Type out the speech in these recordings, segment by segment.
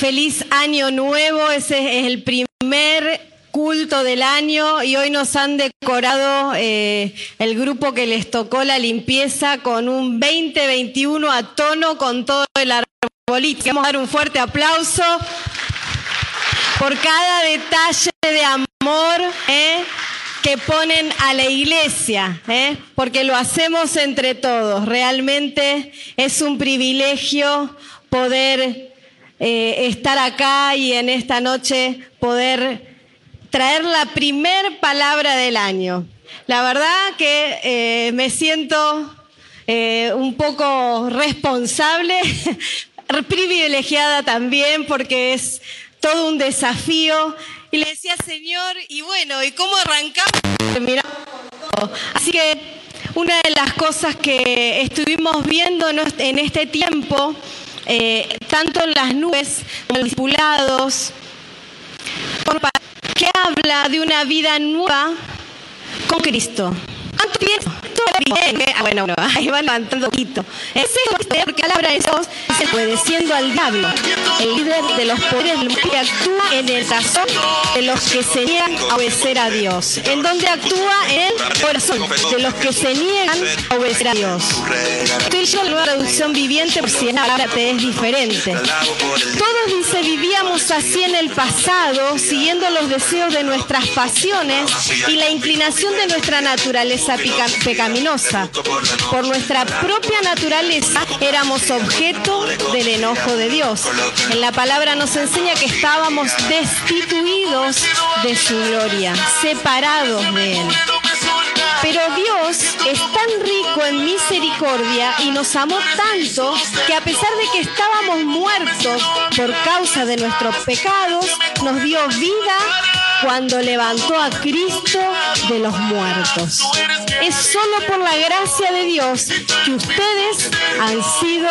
feliz año nuevo. Ese es el primer culto del año y hoy nos han decorado eh, el grupo que les tocó la limpieza con un 2021 a tono con todo el arbolito. A dar un fuerte aplauso por cada detalle de amor eh, que ponen a la iglesia, eh, porque lo hacemos entre todos. Realmente es un privilegio poder estar acá y en esta noche poder traer la primer palabra del año. La verdad que eh, me siento eh, un poco responsable, privilegiada también, porque es todo un desafío. Y le decía, Señor, y bueno, ¿y cómo arrancamos? Así que una de las cosas que estuvimos viendo en este tiempo, eh, tanto en las nubes como en los discipulados, que habla de una vida nueva con Cristo. ¿Cuánto tiempo? Ah, bueno, bueno, ahí va levantando poquito. Es eso, porque la palabra de Dios dice, obedeciendo al diablo, el líder de los poderes que actúa en el corazón de los que se niegan a obedecer a Dios. ¿En dónde actúa? En el corazón de los que se niegan a obedecer a Dios. Estoy yo la nueva traducción viviente por si ahora te es diferente. Todos, dice, vivíamos así en el pasado, siguiendo los deseos de nuestras pasiones y la inclinación de nuestra naturaleza pecaminosa. Por nuestra propia naturaleza éramos objeto del enojo de Dios. En la palabra nos enseña que estábamos destituidos de su gloria, separados de Él. Pero Dios es tan rico en misericordia y nos amó tanto que a pesar de que estábamos muertos por causa de nuestros pecados, nos dio vida cuando levantó a Cristo de los muertos. Es solo por la gracia de Dios que ustedes han sido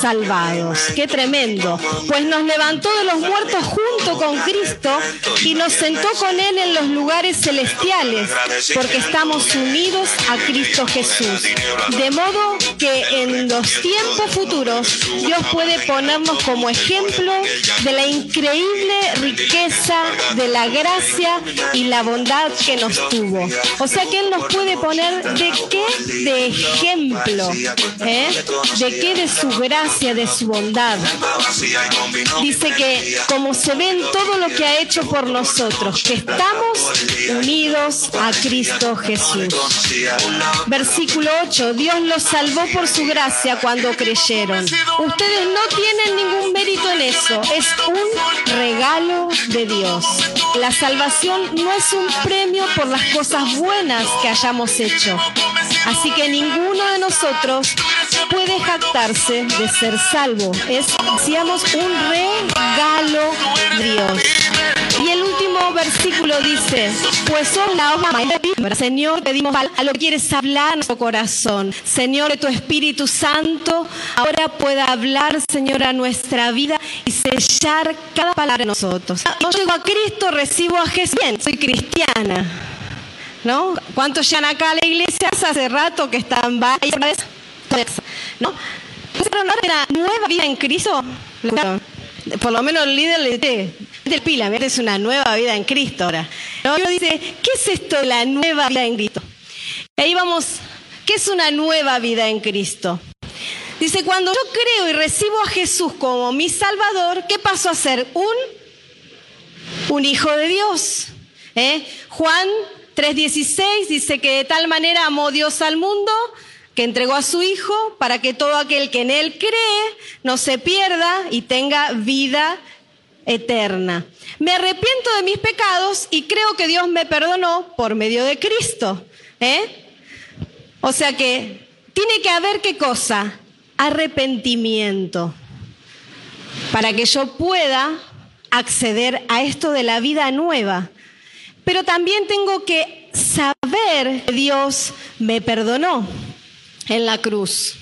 salvados. Qué tremendo. Pues nos levantó de los muertos junto con Cristo y nos sentó con Él en los lugares celestiales, porque estamos unidos a Cristo Jesús. De modo que en los tiempos futuros Dios puede ponernos como ejemplo de la increíble riqueza de la gracia y la bondad que nos tuvo. O sea que Él nos puede poner de qué de ejemplo, ¿eh? de qué de su gracia, de su bondad. Dice que como se ve en todo lo que ha hecho por nosotros, que estamos unidos a Cristo Jesús. Versículo 8, Dios los salvó por su gracia cuando creyeron. Ustedes no tienen ningún mérito en eso, es un regalo de Dios. La salvación no es un premio por las cosas buenas que hayamos hecho. Así que ninguno de nosotros puede jactarse de ser salvo. Es, decíamos, un regalo de Dios. Versículo dice, pues son la hoja Señor, pedimos a lo que quieres hablar en nuestro corazón. Señor, que tu Espíritu Santo ahora pueda hablar, Señor, a nuestra vida y sellar cada palabra de nosotros. Yo llego a Cristo, recibo a Jesús. Bien, soy cristiana. ¿No? ¿Cuántos llegan acá a la iglesia hace rato que están varias? ¿No? una nueva vida en Cristo? Por lo menos el líder le dice, del pila, es una nueva vida en Cristo ahora. ¿No? dice, ¿qué es esto de la nueva vida en Cristo? Y ahí vamos, ¿qué es una nueva vida en Cristo? Dice, cuando yo creo y recibo a Jesús como mi Salvador, ¿qué paso a ser? Un, un hijo de Dios. ¿Eh? Juan 3:16 dice que de tal manera amó Dios al mundo que entregó a su Hijo para que todo aquel que en Él cree no se pierda y tenga vida eterna. Me arrepiento de mis pecados y creo que Dios me perdonó por medio de Cristo. ¿eh? O sea que tiene que haber qué cosa? Arrepentimiento. Para que yo pueda acceder a esto de la vida nueva. Pero también tengo que saber que Dios me perdonó en la cruz.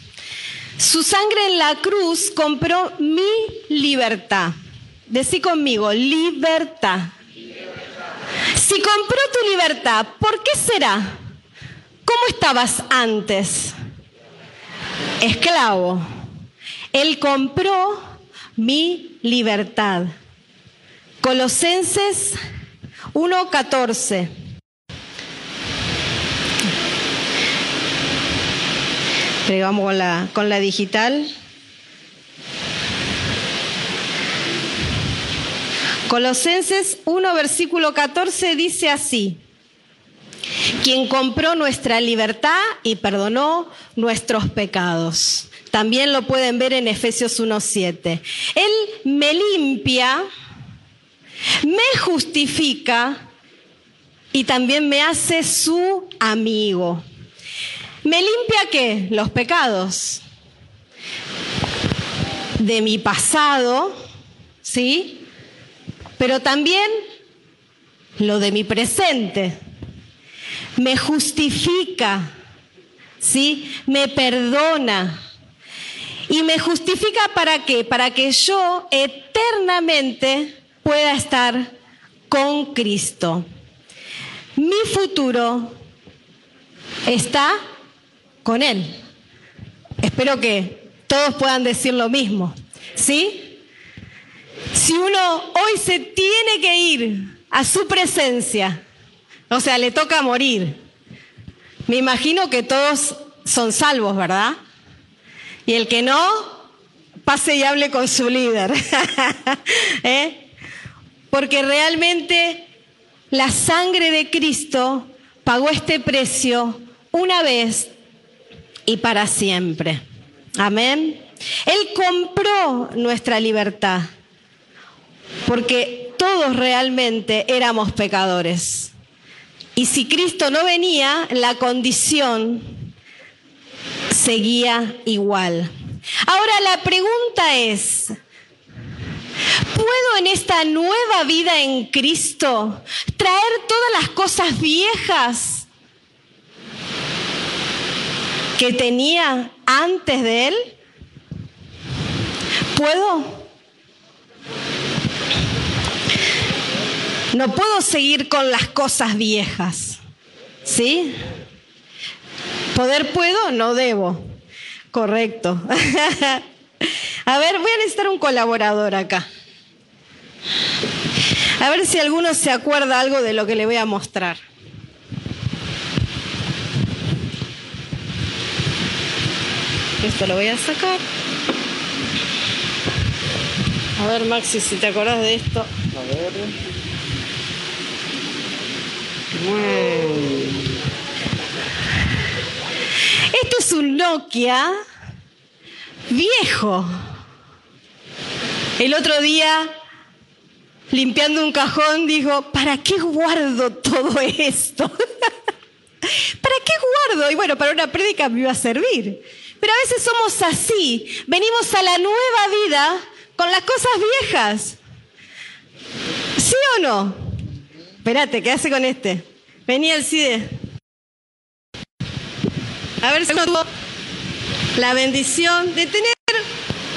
Su sangre en la cruz compró mi libertad. Decí conmigo, libertad. Si compró tu libertad, ¿por qué será? ¿Cómo estabas antes? Esclavo. Él compró mi libertad. Colosenses 1.14. Vamos con la, con la digital. Colosenses 1, versículo 14 dice así, quien compró nuestra libertad y perdonó nuestros pecados. También lo pueden ver en Efesios 1.7. Él me limpia, me justifica y también me hace su amigo. ¿Me limpia qué? Los pecados de mi pasado, ¿sí? Pero también lo de mi presente. Me justifica, ¿sí? Me perdona y me justifica para qué? Para que yo eternamente pueda estar con Cristo. Mi futuro está con Él. Espero que todos puedan decir lo mismo. ¿Sí? Si uno hoy se tiene que ir a su presencia, o sea, le toca morir, me imagino que todos son salvos, ¿verdad? Y el que no, pase y hable con su líder. ¿Eh? Porque realmente la sangre de Cristo pagó este precio una vez y para siempre. Amén. Él compró nuestra libertad porque todos realmente éramos pecadores. Y si Cristo no venía, la condición seguía igual. Ahora la pregunta es, ¿puedo en esta nueva vida en Cristo traer todas las cosas viejas que tenía antes de Él? ¿Puedo? No puedo seguir con las cosas viejas. ¿Sí? Poder puedo, no debo. Correcto. a ver, voy a necesitar un colaborador acá. A ver si alguno se acuerda algo de lo que le voy a mostrar. Esto lo voy a sacar. A ver, Maxi, si te acordás de esto. A ver. Esto es un Nokia viejo. El otro día, limpiando un cajón, dijo, ¿para qué guardo todo esto? ¿Para qué guardo? Y bueno, para una prédica me iba a servir. Pero a veces somos así. Venimos a la nueva vida con las cosas viejas. ¿Sí o no? Espérate, ¿qué hace con este? Venía el CIDE. A ver si tuvo la bendición de tener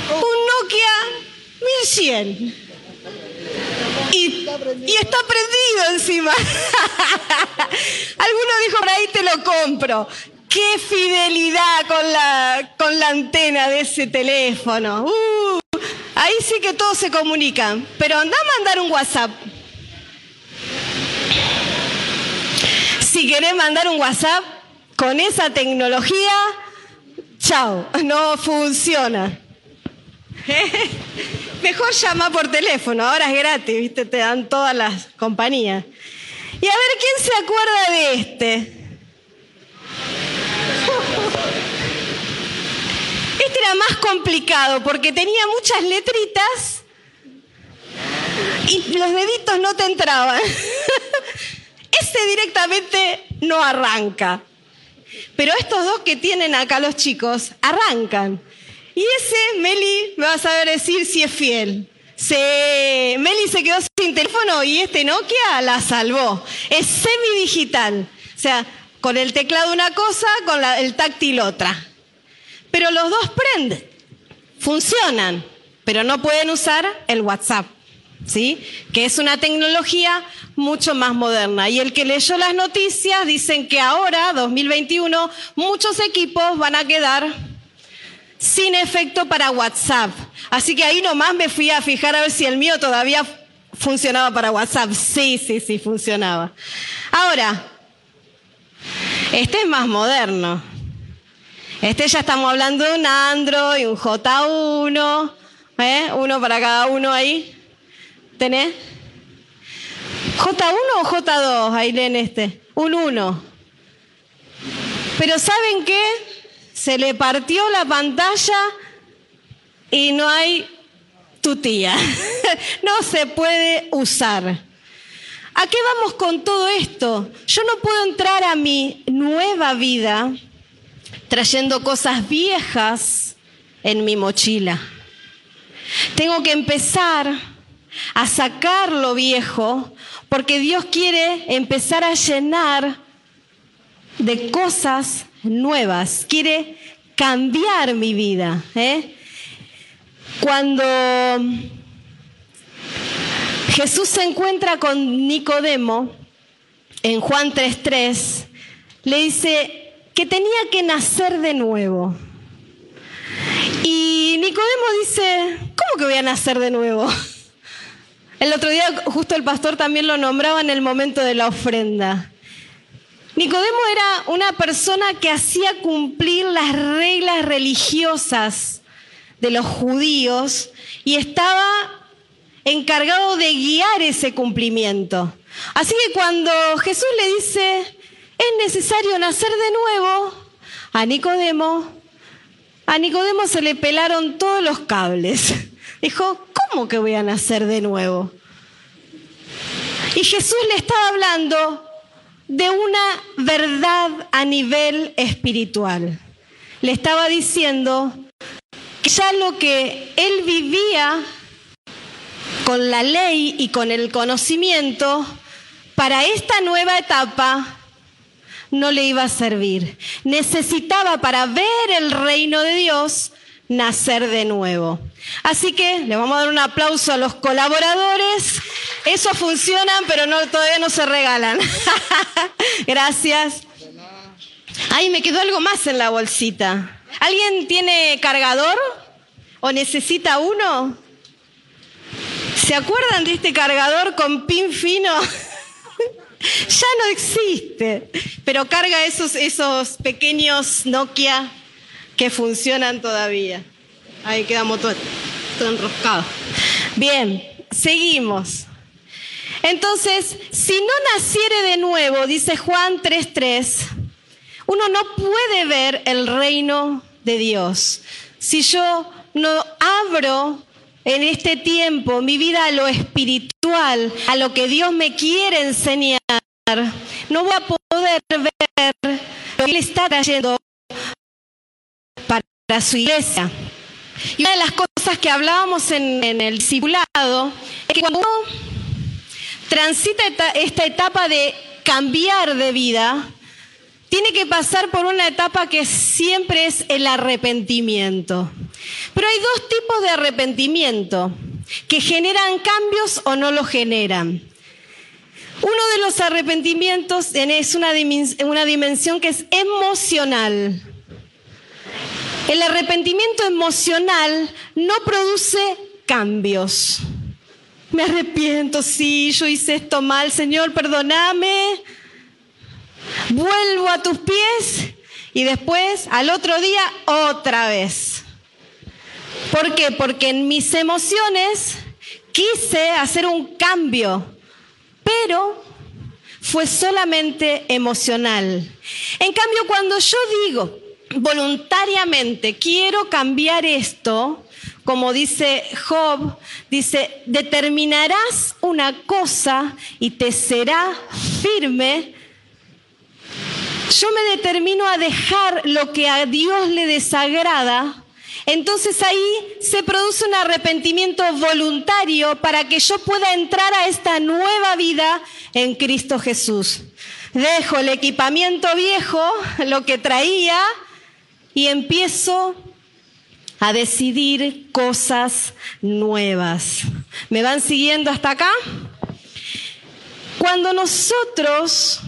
un Nokia 1100. Y, y está prendido encima. Alguno dijo, por ahí te lo compro. Qué fidelidad con la, con la antena de ese teléfono. Uh, ahí sí que todos se comunican. Pero anda a mandar un WhatsApp. Si querés mandar un WhatsApp, con esa tecnología, chao, no funciona. Mejor llama por teléfono, ahora es gratis, ¿viste? Te dan todas las compañías. Y a ver quién se acuerda de este. Este era más complicado porque tenía muchas letritas y los deditos no te entraban. Directamente no arranca. Pero estos dos que tienen acá los chicos arrancan. Y ese, Meli, me va a saber decir si es fiel. Se, Meli se quedó sin teléfono y este Nokia la salvó. Es semidigital. O sea, con el teclado una cosa, con el táctil otra. Pero los dos prenden, funcionan, pero no pueden usar el WhatsApp. ¿Sí? Que es una tecnología mucho más moderna. Y el que leyó las noticias dicen que ahora, 2021, muchos equipos van a quedar sin efecto para WhatsApp. Así que ahí nomás me fui a fijar a ver si el mío todavía funcionaba para WhatsApp. Sí, sí, sí, funcionaba. Ahora, este es más moderno. Este ya estamos hablando de un Android, un J1, ¿eh? uno para cada uno ahí. ¿Tenés? ¿J1 o J2? Ahí leen este. Un 1. Pero ¿saben qué? Se le partió la pantalla y no hay tu tía. no se puede usar. ¿A qué vamos con todo esto? Yo no puedo entrar a mi nueva vida trayendo cosas viejas en mi mochila. Tengo que empezar a sacar lo viejo porque Dios quiere empezar a llenar de cosas nuevas, quiere cambiar mi vida. ¿eh? Cuando Jesús se encuentra con Nicodemo en Juan 3:3, le dice que tenía que nacer de nuevo. Y Nicodemo dice, ¿cómo que voy a nacer de nuevo? El otro día justo el pastor también lo nombraba en el momento de la ofrenda. Nicodemo era una persona que hacía cumplir las reglas religiosas de los judíos y estaba encargado de guiar ese cumplimiento. Así que cuando Jesús le dice, es necesario nacer de nuevo, a Nicodemo, a Nicodemo se le pelaron todos los cables. Dijo, ¿cómo que voy a nacer de nuevo? Y Jesús le estaba hablando de una verdad a nivel espiritual. Le estaba diciendo que ya lo que él vivía con la ley y con el conocimiento, para esta nueva etapa no le iba a servir. Necesitaba para ver el reino de Dios nacer de nuevo. Así que le vamos a dar un aplauso a los colaboradores. Eso funcionan, pero no, todavía no se regalan. Gracias. Ay, me quedó algo más en la bolsita. ¿Alguien tiene cargador? ¿O necesita uno? ¿Se acuerdan de este cargador con pin fino? ya no existe, pero carga esos, esos pequeños Nokia que funcionan todavía. Ahí quedamos todos todo enroscados. Bien, seguimos. Entonces, si no naciere de nuevo, dice Juan 3:3, uno no puede ver el reino de Dios. Si yo no abro en este tiempo mi vida a lo espiritual, a lo que Dios me quiere enseñar, no voy a poder ver lo que Él está trayendo para su iglesia. Y una de las cosas que hablábamos en, el discipulado es que cuando uno transita esta etapa de cambiar de vida, tiene que pasar por una etapa que siempre es el arrepentimiento. Pero hay dos tipos de arrepentimiento que generan cambios o no lo generan. Uno de los arrepentimientos es una dimensión que es emocional. El arrepentimiento emocional no produce cambios. Me arrepiento, sí, yo hice esto mal, Señor, perdóname. Vuelvo a tus pies y después al otro día otra vez. ¿Por qué? Porque en mis emociones quise hacer un cambio, pero fue solamente emocional. En cambio, cuando yo digo, voluntariamente quiero cambiar esto, como dice Job, dice, determinarás una cosa y te será firme. Yo me determino a dejar lo que a Dios le desagrada. Entonces ahí se produce un arrepentimiento voluntario para que yo pueda entrar a esta nueva vida en Cristo Jesús. Dejo el equipamiento viejo, lo que traía, y empiezo a decidir cosas nuevas. ¿Me van siguiendo hasta acá? Cuando nosotros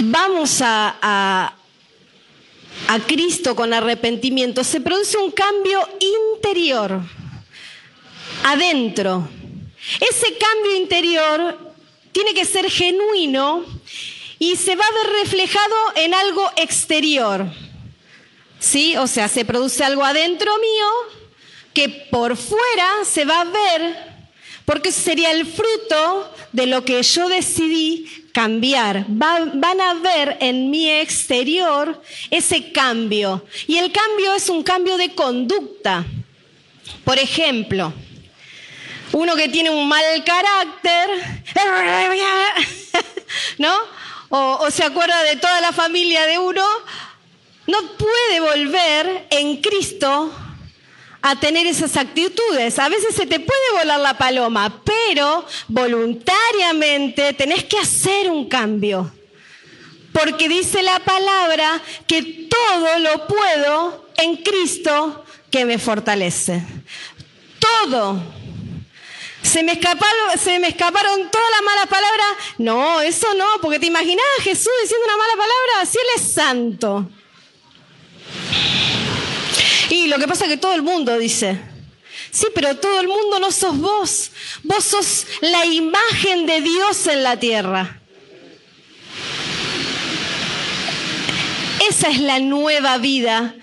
vamos a, a Cristo con arrepentimiento, se produce un cambio interior, adentro. Ese cambio interior tiene que ser genuino y se va a ver reflejado en algo exterior. ¿Sí? O sea, se produce algo adentro mío que por fuera se va a ver, porque sería el fruto de lo que yo decidí cambiar. van a ver en mi exterior ese cambio. Y el cambio es un cambio de conducta. Por ejemplo, uno que tiene un mal carácter, ¿no? O, se acuerda de toda la familia de uno, no puede volver en Cristo a tener esas actitudes. A veces se te puede volar la paloma, pero voluntariamente tenés que hacer un cambio. Porque dice la palabra que todo lo puedo en Cristo que me fortalece. Todo. ¿Se me, escaparon, ¿Se me escaparon todas las malas palabras? No, eso no, porque te imaginás a Jesús diciendo una mala palabra, si Él es santo. Y lo que pasa es que todo el mundo dice, sí, pero todo el mundo no sos vos, vos sos la imagen de Dios en la tierra. Esa es la nueva vida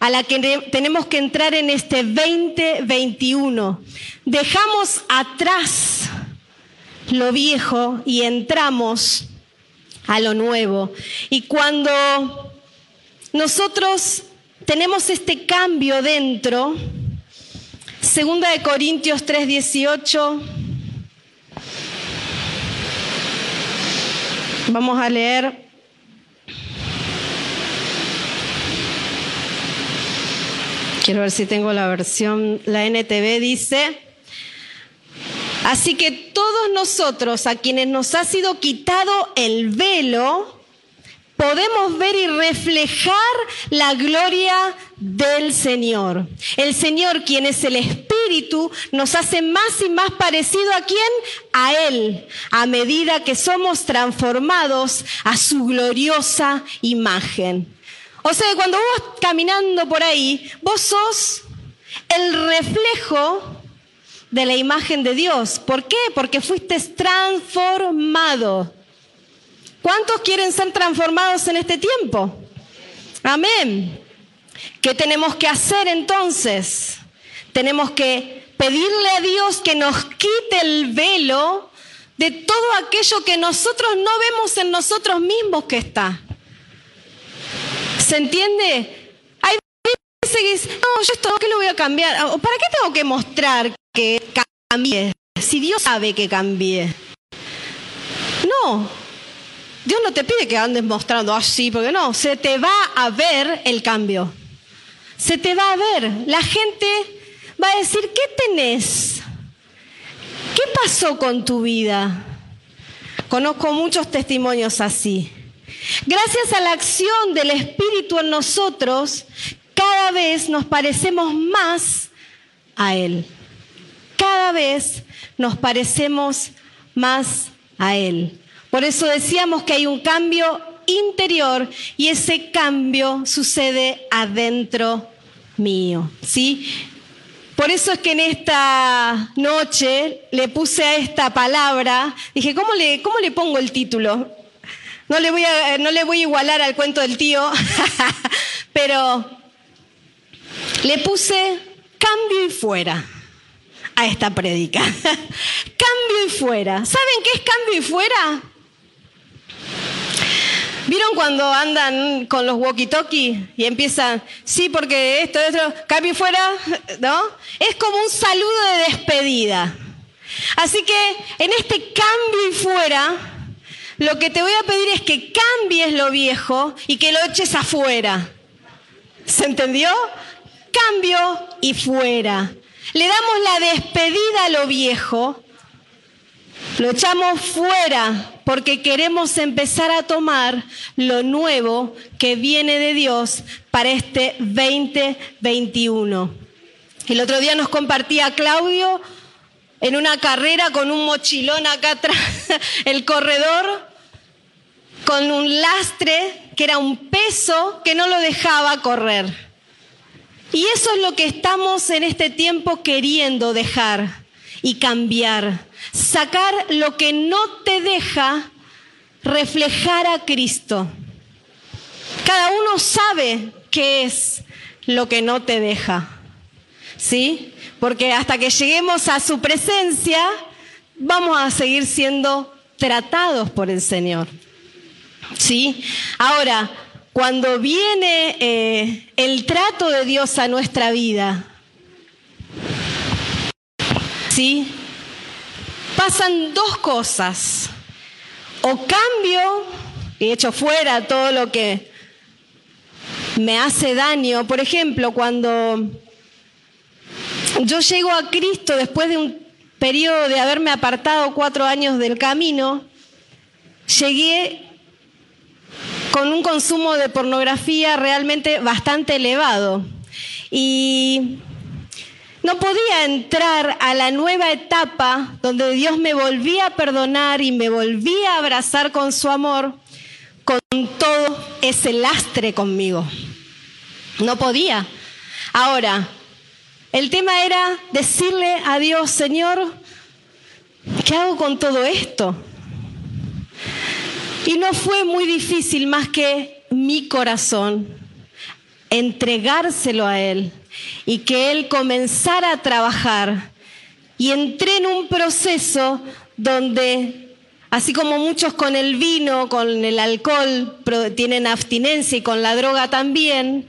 a la que tenemos que entrar en este 2021. Dejamos atrás lo viejo y entramos a lo nuevo. Y cuando nosotros tenemos este cambio dentro, segunda de Corintios 3:18, vamos a leer Quiero ver si tengo la versión, la NTV dice, así que todos nosotros a quienes nos ha sido quitado el velo, podemos ver y reflejar la gloria del Señor. El Señor, quien es el Espíritu, nos hace más y más parecido a quién? A Él, a medida que somos transformados a su gloriosa imagen. O sea, cuando vos caminando por ahí, vos sos el reflejo de la imagen de Dios. ¿Por qué? Porque fuiste transformado. ¿Cuántos quieren ser transformados en este tiempo? Amén. ¿Qué tenemos que hacer entonces? Tenemos que pedirle a Dios que nos quite el velo de todo aquello que nosotros no vemos en nosotros mismos que está. ¿Se entiende? Hay veces que dicen, no, yo esto, ¿qué lo voy a cambiar? ¿Para qué tengo que mostrar que cambie? Si Dios sabe que cambie. No. Dios no te pide que andes mostrando así, porque no, se te va a ver el cambio. Se te va a ver. La gente va a decir, ¿qué tenés? ¿Qué pasó con tu vida? Conozco muchos testimonios así. Gracias a la acción del Espíritu en nosotros, cada vez nos parecemos más a Él. Cada vez nos parecemos más a Él. Por eso decíamos que hay un cambio interior y ese cambio sucede adentro mío, ¿sí? Por eso es que en esta noche le puse a esta palabra, dije, ¿cómo le, cómo le pongo el título? No le voy a, no le voy a igualar al cuento del tío, pero le puse cambio y fuera a esta prédica. cambio y fuera. ¿Saben qué es cambio y fuera? ¿Vieron cuando andan con los walkie-talkie y empiezan, sí, porque esto, esto, cambio y fuera, ¿no? Es como un saludo de despedida. Así que en este cambio y fuera, lo que te voy a pedir es que cambies lo viejo y que lo eches afuera. ¿Se entendió? Cambio y fuera. Le damos la despedida a lo viejo, lo echamos fuera porque queremos empezar a tomar lo nuevo que viene de Dios para este 2021. El otro día nos compartía Claudio en una carrera con un mochilón acá atrás, el corredor, con un lastre que era un peso que no lo dejaba correr. Y eso es lo que estamos en este tiempo queriendo dejar y cambiar. Sacar lo que no te deja reflejar a Cristo. Cada uno sabe qué es lo que no te deja. ¿Sí? Porque hasta que lleguemos a su presencia, vamos a seguir siendo tratados por el Señor. ¿Sí? Ahora, cuando viene eh, el trato de Dios a nuestra vida, ¿sí? Pasan dos cosas. O cambio y echo fuera todo lo que me hace daño. Por ejemplo, cuando yo llego a Cristo después de un periodo de haberme apartado cuatro años del camino, llegué con un consumo de pornografía realmente bastante elevado. Y no podía entrar a la nueva etapa donde Dios me volvía a perdonar y me volvía a abrazar con su amor, con todo ese lastre conmigo. No podía. Ahora, el tema era decirle a Dios, Señor, ¿qué hago con todo esto? Y no fue muy difícil más que mi corazón entregárselo a Él y que Él comenzara a trabajar. Y entré en un proceso donde, así como muchos con el vino, con el alcohol tienen abstinencia y con la droga también,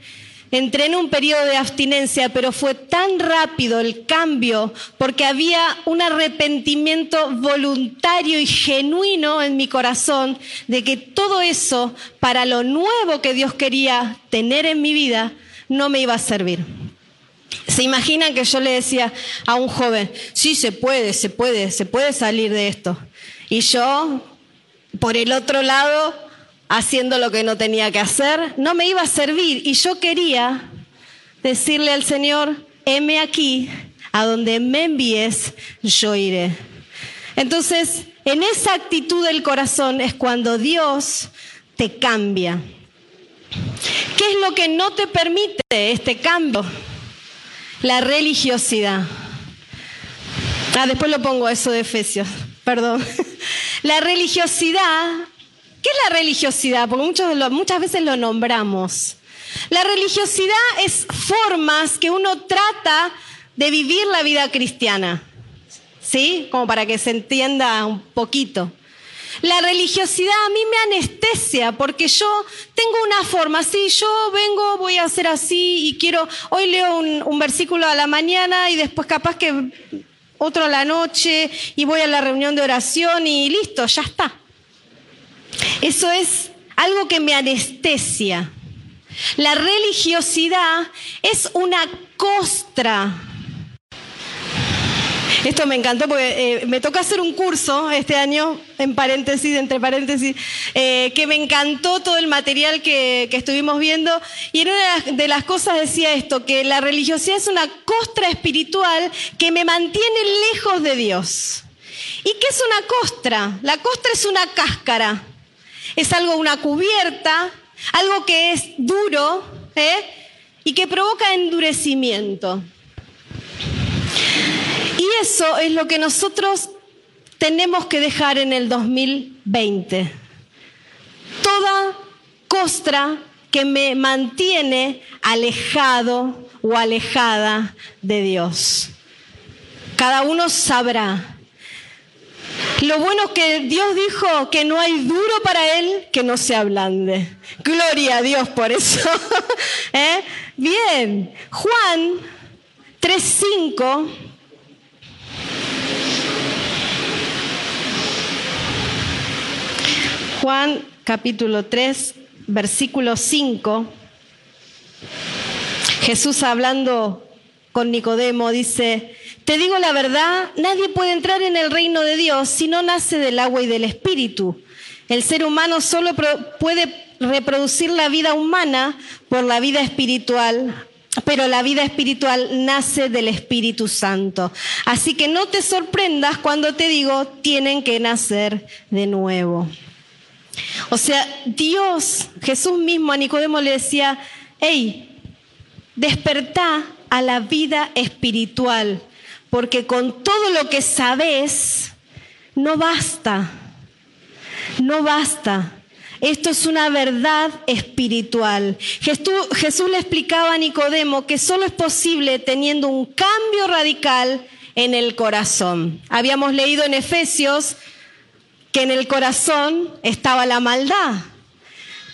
entré en un periodo de abstinencia, pero fue tan rápido el cambio porque había un arrepentimiento voluntario y genuino en mi corazón de que todo eso, para lo nuevo que Dios quería tener en mi vida, no me iba a servir. ¿Se imaginan que yo le decía a un joven, sí, se puede, se puede, se puede salir de esto? Y yo, por el otro lado, haciendo lo que no tenía que hacer, no me iba a servir. Y yo quería decirle al Señor, heme aquí, a donde me envíes, yo iré. Entonces, en esa actitud del corazón es cuando Dios te cambia. ¿Qué es lo que no te permite este cambio? La religiosidad. Ah, después lo pongo eso de Efesios, perdón. La religiosidad, ¿qué es la religiosidad? Porque muchas veces lo nombramos. La religiosidad es formas que uno trata de vivir la vida cristiana, ¿sí? Como para que se entienda un poquito. La religiosidad a mí me anestesia porque yo tengo una forma, sí, yo vengo, voy a hacer así y quiero, hoy leo un, versículo a la mañana y después capaz que otro a la noche y voy a la reunión de oración y listo, ya está. Eso es algo que me anestesia. La religiosidad es una costra esto me encantó porque eh, me toca hacer un curso este año, en paréntesis, entre paréntesis, eh, que me encantó todo el material que, estuvimos viendo. Y en una de las cosas decía esto, que la religiosidad es una costra espiritual que me mantiene lejos de Dios. ¿Y qué es una costra? La costra es una cáscara. Es algo, una cubierta, algo que es duro ¿eh? y que provoca endurecimiento. Y eso es lo que nosotros tenemos que dejar en el 2020. Toda costra que me mantiene alejado o alejada de Dios. Cada uno sabrá. Lo bueno es que Dios dijo que no hay duro para Él que no se ablande. Gloria a Dios por eso. ¿Eh? Bien, Juan 3.5 Juan capítulo 3, versículo 5, Jesús hablando con Nicodemo dice, te digo la verdad, nadie puede entrar en el reino de Dios si no nace del agua y del espíritu. El ser humano solo puede reproducir la vida humana por la vida espiritual, pero la vida espiritual nace del Espíritu Santo. Así que no te sorprendas cuando te digo, tienen que nacer de nuevo. O sea, Dios, Jesús mismo a Nicodemo le decía, hey, despertá a la vida espiritual, porque con todo lo que sabes, no basta, no basta. Esto es una verdad espiritual. Jesús, le explicaba a Nicodemo que solo es posible teniendo un cambio radical en el corazón. Habíamos leído en Efesios que en el corazón estaba la maldad.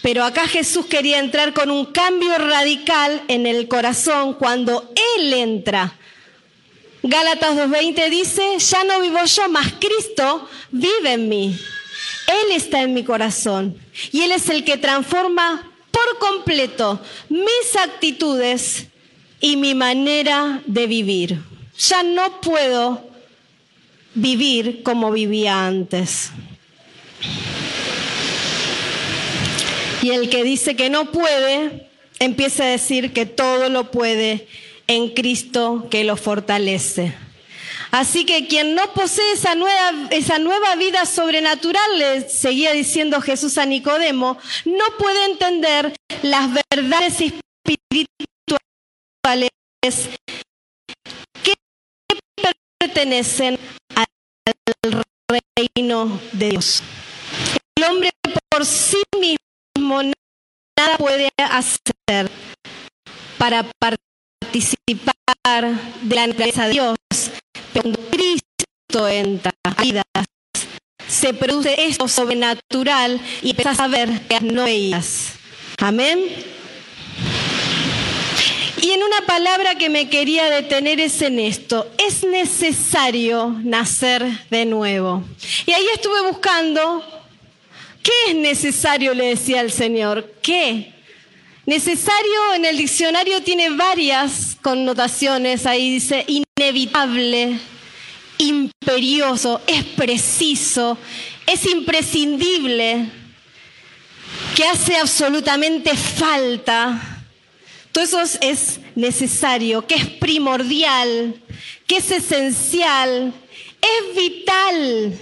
Pero acá Jesús quería entrar con un cambio radical en el corazón cuando Él entra. Gálatas 2.20 dice, ya no vivo yo, mas Cristo vive en mí. Él está en mi corazón y Él es el que transforma por completo mis actitudes y mi manera de vivir. Ya no puedo vivir como vivía antes. Y el que dice que no puede, empieza a decir que todo lo puede en Cristo que lo fortalece. Así que quien no posee esa nueva, esa nueva vida sobrenatural, le seguía diciendo Jesús a Nicodemo, no puede entender las verdades espirituales que pertenecen al reino de Dios. El hombre por sí mismo nada puede hacer para participar de la naturaleza de Dios cuando Cristo entra a vidas, se produce esto sobrenatural y empiezas a ver que no veías. Amén. Y en una palabra que me quería detener es en esto, es necesario nacer de nuevo. Y ahí estuve buscando, ¿qué es necesario? Le decía el Señor, ¿qué? Necesario en el diccionario tiene varias connotaciones, ahí dice inevitable, imperioso, es preciso, es imprescindible, que hace absolutamente falta. Todo eso es necesario, que es primordial, que es esencial, es vital,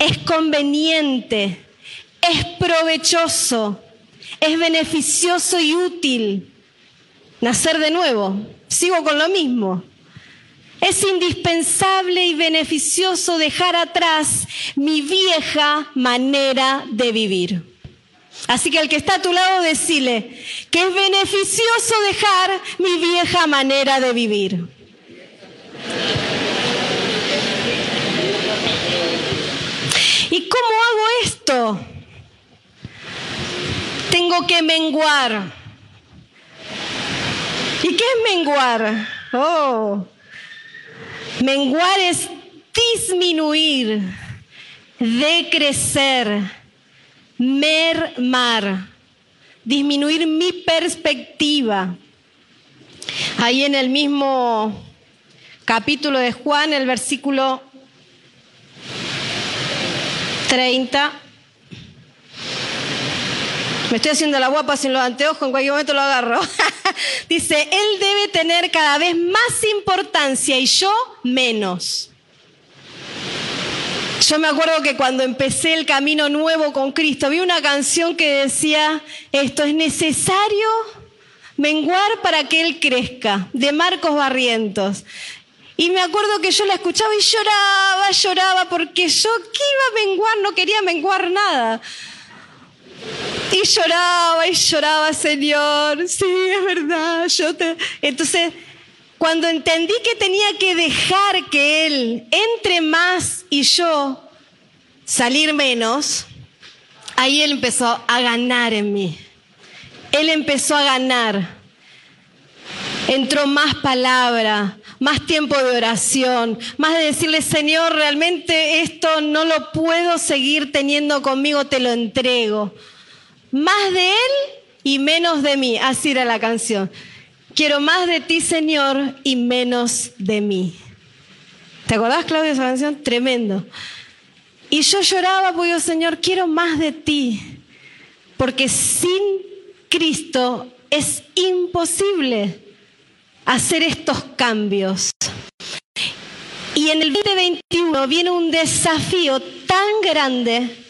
es conveniente, es provechoso es beneficioso y útil nacer de nuevo. Sigo con lo mismo. Es indispensable y beneficioso dejar atrás mi vieja manera de vivir. Así que al que está a tu lado, decile que es beneficioso dejar mi vieja manera de vivir. ¿Y cómo hago esto? Tengo que menguar. ¿Y qué es menguar? Oh, menguar es disminuir, decrecer, mermar, disminuir mi perspectiva. Ahí en el mismo capítulo de Juan, el versículo 30 me estoy haciendo la guapa sin los anteojos, en cualquier momento lo agarro. Dice, Él debe tener cada vez más importancia y yo menos. Yo me acuerdo que cuando empecé el camino nuevo con Cristo, vi una canción que decía, esto es necesario menguar para que Él crezca, de Marcos Barrientos. Y me acuerdo que yo la escuchaba y lloraba, lloraba, porque yo, ¿qué iba a menguar? No quería menguar nada. Y lloraba y lloraba, Señor, sí, es verdad, yo te... Entonces, cuando entendí que tenía que dejar que Él entre más y yo salir menos, ahí Él empezó a ganar en mí. Él empezó a ganar. Entró más palabra, más tiempo de oración, más de decirle, Señor, realmente esto no lo puedo seguir teniendo conmigo, te lo entrego más de Él y menos de mí. Así era la canción. Quiero más de ti, Señor, y menos de mí. ¿Te acordás, Claudia, esa canción? Tremendo. Y yo lloraba porque Señor, quiero más de ti. Porque sin Cristo es imposible hacer estos cambios. Y en el 2021 viene un desafío tan grande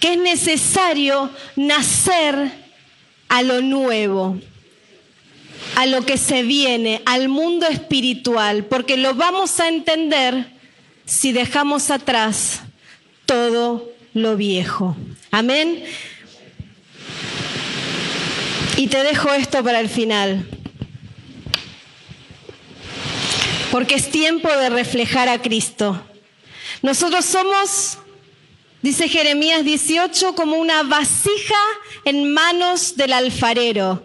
que es necesario nacer a lo nuevo, a lo que se viene, al mundo espiritual, porque lo vamos a entender si dejamos atrás todo lo viejo. Amén. Y te dejo esto para el final. Porque es tiempo de reflejar a Cristo. Nosotros somos, dice Jeremías 18, como una vasija en manos del alfarero.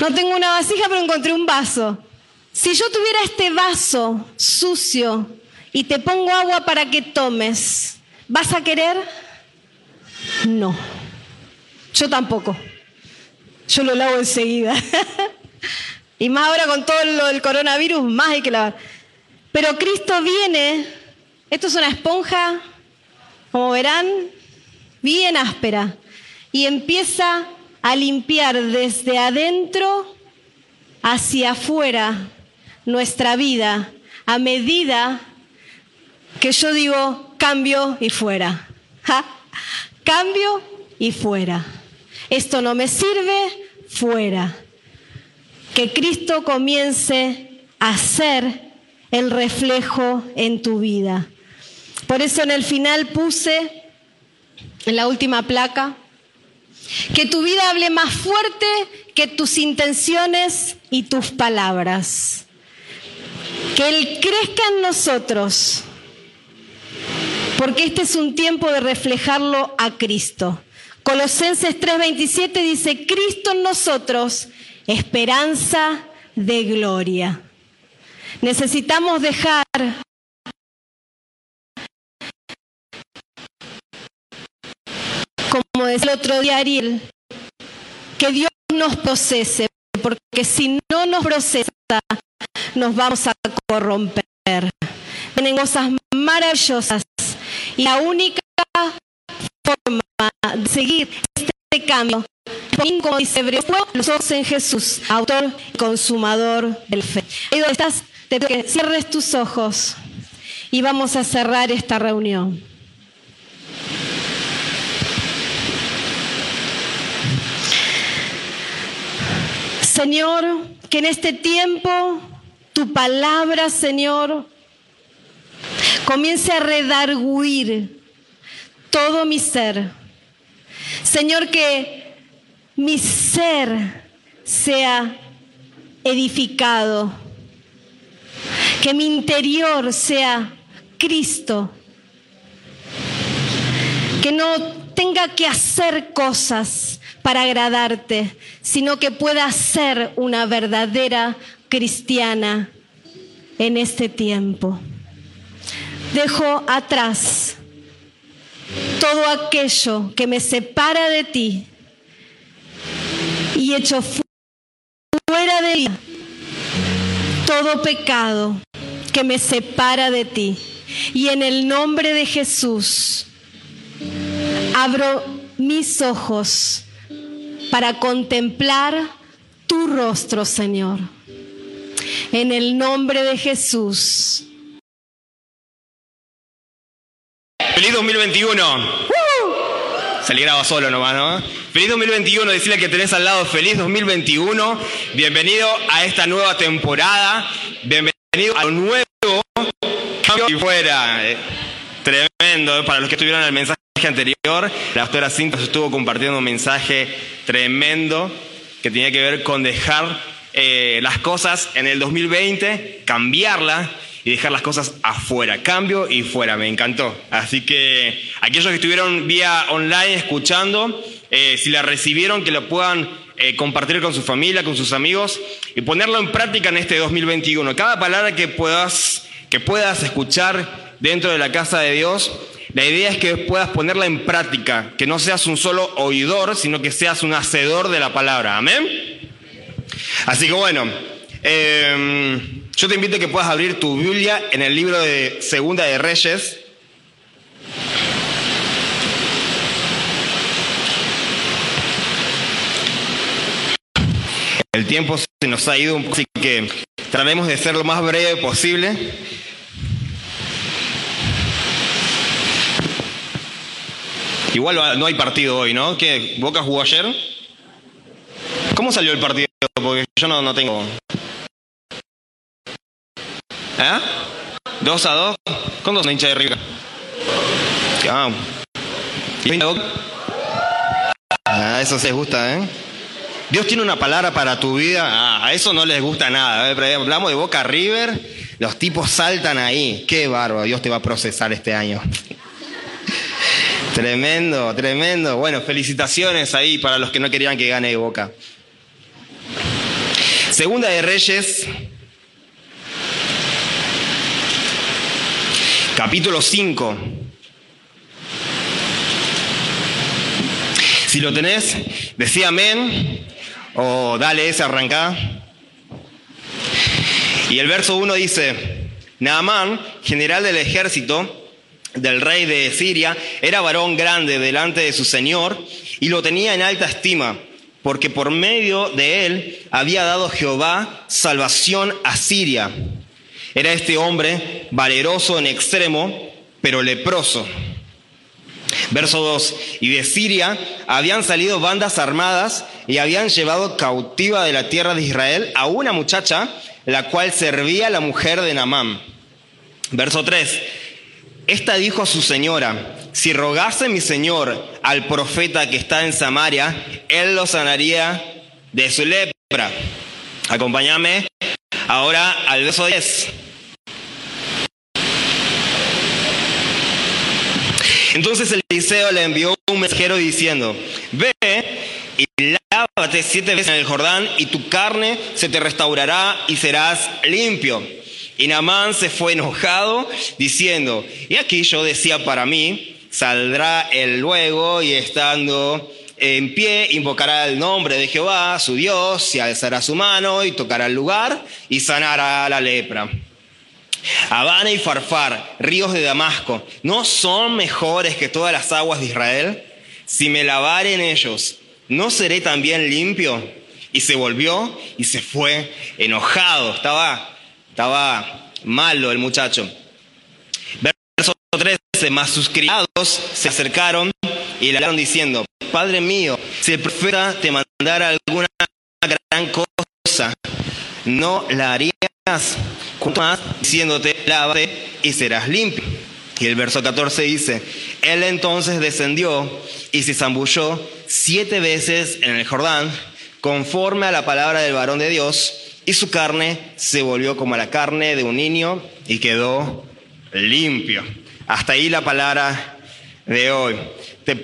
No tengo una vasija, pero encontré un vaso. Si yo tuviera este vaso sucio y te pongo agua para que tomes, ¿vas a querer? No. Yo tampoco. Yo lo lavo enseguida. y más ahora con todo lo del coronavirus, más hay que lavar. Pero Cristo viene, esto es una esponja, como verán, bien áspera, y empieza a limpiar desde adentro hacia afuera nuestra vida a medida que yo digo cambio y fuera. Cambio y fuera. Esto no me sirve, fuera. Que Cristo comience a ser el reflejo en tu vida. Por eso en el final puse, en la última placa, que tu vida hable más fuerte que tus intenciones y tus palabras. Que Él crezca en nosotros, porque este es un tiempo de reflejarlo a Cristo. Colosenses 3:27 dice, Cristo en nosotros, esperanza de gloria. Necesitamos dejar como decía el otro día Ariel, que Dios nos procese, porque si no nos procesa, nos vamos a corromper. Tienen cosas maravillosas y la única forma de seguir este cambio como dice Hebreos, los ojos en Jesús, autor y consumador del fe. Ahí donde estás, te pido que cierres tus ojos y vamos a cerrar esta reunión. Señor, que en este tiempo tu palabra, Señor, comience a redarguir todo mi ser. Señor, que mi ser sea edificado, que mi interior sea Cristo, que no tenga que hacer cosas para agradarte, sino que pueda ser una verdadera cristiana en este tiempo. Dejo atrás todo aquello que me separa de ti y echo fuera de mí todo pecado que me separa de ti. Y en el nombre de Jesús abro mis ojos para contemplar tu rostro, Señor. En el nombre de Jesús. Feliz 2021. Se le graba solo nomás, ¿no? Feliz 2021, decirle que tenés al lado feliz 2021. Bienvenido a esta nueva temporada. Bienvenido a lo nuevo. Y fuera. Tremendo. ¿eh? Para los que estuvieron en el mensaje anterior, la doctora Cinta estuvo compartiendo un mensaje tremendo que tenía que ver con dejar eh, las cosas en el 2020, cambiarla y dejar las cosas afuera. Cambio y fuera, me encantó. Así que aquellos que estuvieron vía online escuchando, eh, si la recibieron, que lo puedan compartir con su familia, con sus amigos y ponerlo en práctica en este 2021. Cada palabra que puedas, que puedas escuchar dentro de la casa de Dios, la idea es que puedas ponerla en práctica, que no seas un solo oidor, sino que seas un hacedor de la palabra. Amén. Así que bueno, em, yo te invito a que puedas abrir tu Biblia en el libro de Segunda de Reyes. El tiempo se nos ha ido, así que tratemos de ser lo más breve posible. Igual no hay partido hoy, ¿no? ¿Qué? ¿Boca jugó ayer? ¿Cómo salió el partido? Porque yo no, no tengo. ¿Eh? ¿Dos a dos? ¿Cuántos son hinchas de River? Ah. ¿Y Ah, eso se gusta, ¿eh? Dios tiene una palabra para tu vida. Ah, a eso no les gusta nada. ¿eh? Hablamos de Boca River, los tipos saltan ahí. Qué bárbaro, Dios te va a procesar este año. Tremendo, tremendo. Bueno, felicitaciones ahí para los que no querían que gane Boca. Segunda de Reyes, capítulo 5. Si lo tenés, decía amén o dale ese arrancá. Y el verso 1 dice, Naamán, general del ejército del rey de Siria, era varón grande delante de su señor y lo tenía en alta estima, porque por medio de él había dado Jehová salvación a Siria. Era este hombre valeroso en extremo, pero leproso. Verso 2. Y de Siria habían salido bandas armadas y habían llevado cautiva de la tierra de Israel a una muchacha, la cual servía a la mujer de Namán. Verso 3. Esta dijo a su señora, si rogase mi señor al profeta que está en Samaria, él lo sanaría de su lepra. Acompáñame ahora al verso 10. Entonces Eliseo le envió un mensajero diciendo, ve y lávate siete veces en el Jordán y tu carne se te restaurará y serás limpio. Y Naamán se fue enojado diciendo, y aquí yo decía para mí, saldrá él luego y estando en pie invocará el nombre de Jehová, su Dios, y alzará su mano y tocará el lugar y sanará la lepra. Habana y Farfar, ríos de Damasco, ¿no son mejores que todas las aguas de Israel? Si me lavare en ellos, ¿no seré también limpio? Y se volvió y se fue enojado. Estaba, estaba malo el muchacho. Verso 13, más sus criados se acercaron y le hablaron diciendo, Padre mío, si el profeta te mandara alguna gran cosa, ¿no la harías? más diciéndote, lávate y serás limpio. Y el verso 14 dice, él entonces descendió y se zambulló siete veces en el Jordán, conforme a la palabra del varón de Dios, y su carne se volvió como la carne de un niño y quedó limpio. Hasta ahí la palabra de hoy. Te